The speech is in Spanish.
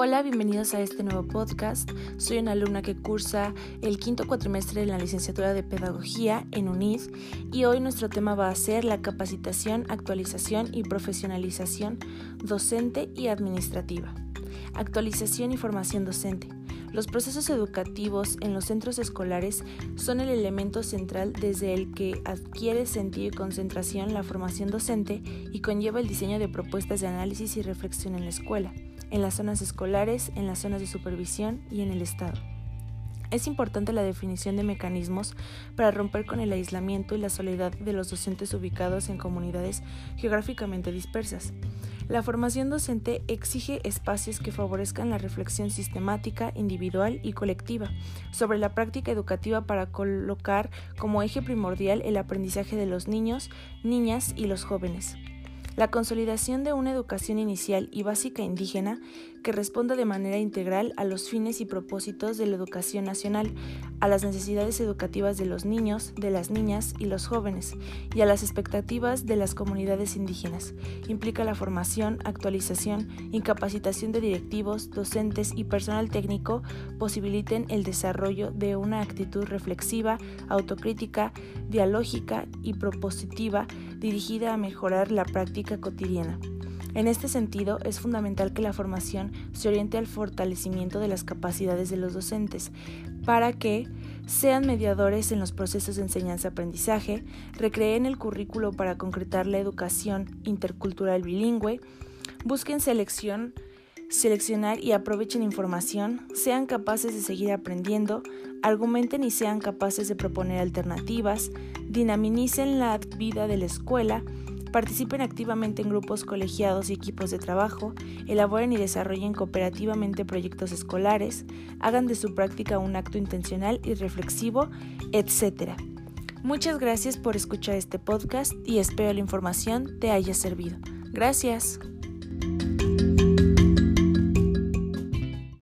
Hola, bienvenidos a este nuevo podcast. Soy una alumna que cursa el quinto cuatrimestre de la licenciatura de Pedagogía en UNID y hoy nuestro tema va a ser la capacitación, actualización y profesionalización docente y administrativa. Actualización y formación docente. Los procesos educativos en los centros escolares son el elemento central desde el que adquiere sentido y concentración la formación docente y conlleva el diseño de propuestas de análisis y reflexión en la escuela en las zonas escolares, en las zonas de supervisión y en el Estado. Es importante la definición de mecanismos para romper con el aislamiento y la soledad de los docentes ubicados en comunidades geográficamente dispersas. La formación docente exige espacios que favorezcan la reflexión sistemática, individual y colectiva sobre la práctica educativa para colocar como eje primordial el aprendizaje de los niños, niñas y los jóvenes. La consolidación de una educación inicial y básica indígena que responda de manera integral a los fines y propósitos de la educación nacional, a las necesidades educativas de los niños, de las niñas y los jóvenes, y a las expectativas de las comunidades indígenas. Implica la formación, actualización, incapacitación de directivos, docentes y personal técnico posibiliten el desarrollo de una actitud reflexiva, autocrítica, dialógica y propositiva dirigida a mejorar la práctica cotidiana. En este sentido, es fundamental que la formación se oriente al fortalecimiento de las capacidades de los docentes para que sean mediadores en los procesos de enseñanza-aprendizaje, recreen el currículo para concretar la educación intercultural bilingüe, busquen selección, seleccionar y aprovechen información, sean capaces de seguir aprendiendo, argumenten y sean capaces de proponer alternativas, dinamicen la vida de la escuela, Participen activamente en grupos colegiados y equipos de trabajo, elaboren y desarrollen cooperativamente proyectos escolares, hagan de su práctica un acto intencional y reflexivo, etc. Muchas gracias por escuchar este podcast y espero la información te haya servido. Gracias.